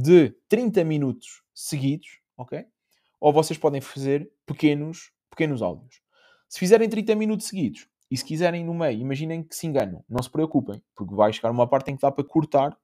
de 30 minutos seguidos, ok? Ou vocês podem fazer pequenos, pequenos áudios. Se fizerem 30 minutos seguidos e se quiserem no meio, imaginem que se enganam, não se preocupem, porque vai chegar uma parte em que dá para cortar